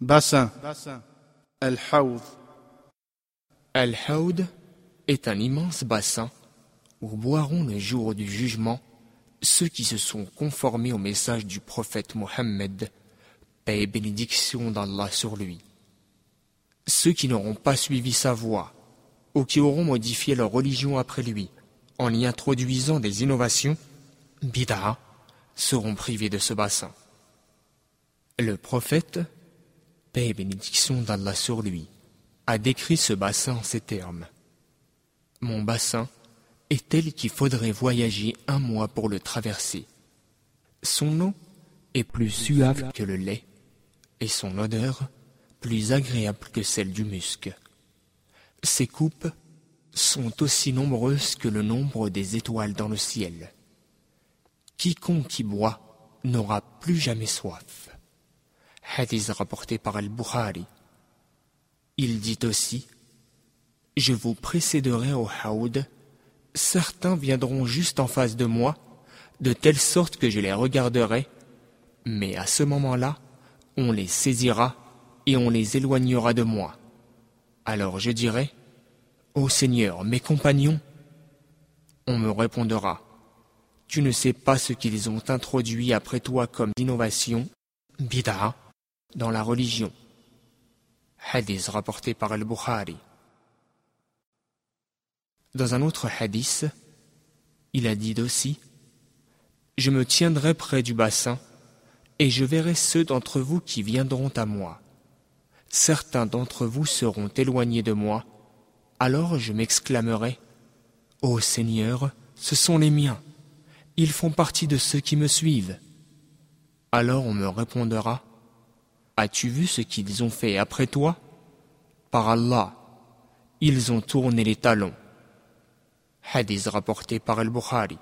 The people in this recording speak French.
Bassin. Al-Hawd. Al-Hawd est un immense bassin où boiront le jour du jugement ceux qui se sont conformés au message du prophète Mohammed, paix et bénédiction d'Allah sur lui. Ceux qui n'auront pas suivi sa voie ou qui auront modifié leur religion après lui en y introduisant des innovations, bid'a, seront privés de ce bassin. Le prophète, paix et bénédiction d'Allah sur lui, a décrit ce bassin en ces termes. Mon bassin est tel qu'il faudrait voyager un mois pour le traverser. Son eau est plus suave que le lait et son odeur plus agréable que celle du musc. Ses coupes sont aussi nombreuses que le nombre des étoiles dans le ciel. Quiconque y boit n'aura plus jamais soif. Hadith rapporté par Al-Bukhari. Il dit aussi Je vous précéderai au Haoud, certains viendront juste en face de moi, de telle sorte que je les regarderai, mais à ce moment-là, on les saisira et on les éloignera de moi. Alors je dirai Ô Seigneur, mes compagnons On me répondra Tu ne sais pas ce qu'ils ont introduit après toi comme innovation, bid'a, dans la religion. Hadith rapporté par Al-Bukhari. Dans un autre hadith, il a dit aussi Je me tiendrai près du bassin et je verrai ceux d'entre vous qui viendront à moi. Certains d'entre vous seront éloignés de moi alors je m'exclamerai Ô Seigneur, ce sont les miens, ils font partie de ceux qui me suivent. Alors on me répondra As-tu vu ce qu'ils ont fait après toi? Par Allah, ils ont tourné les talons. Hadith rapporté par Al-Bukhari.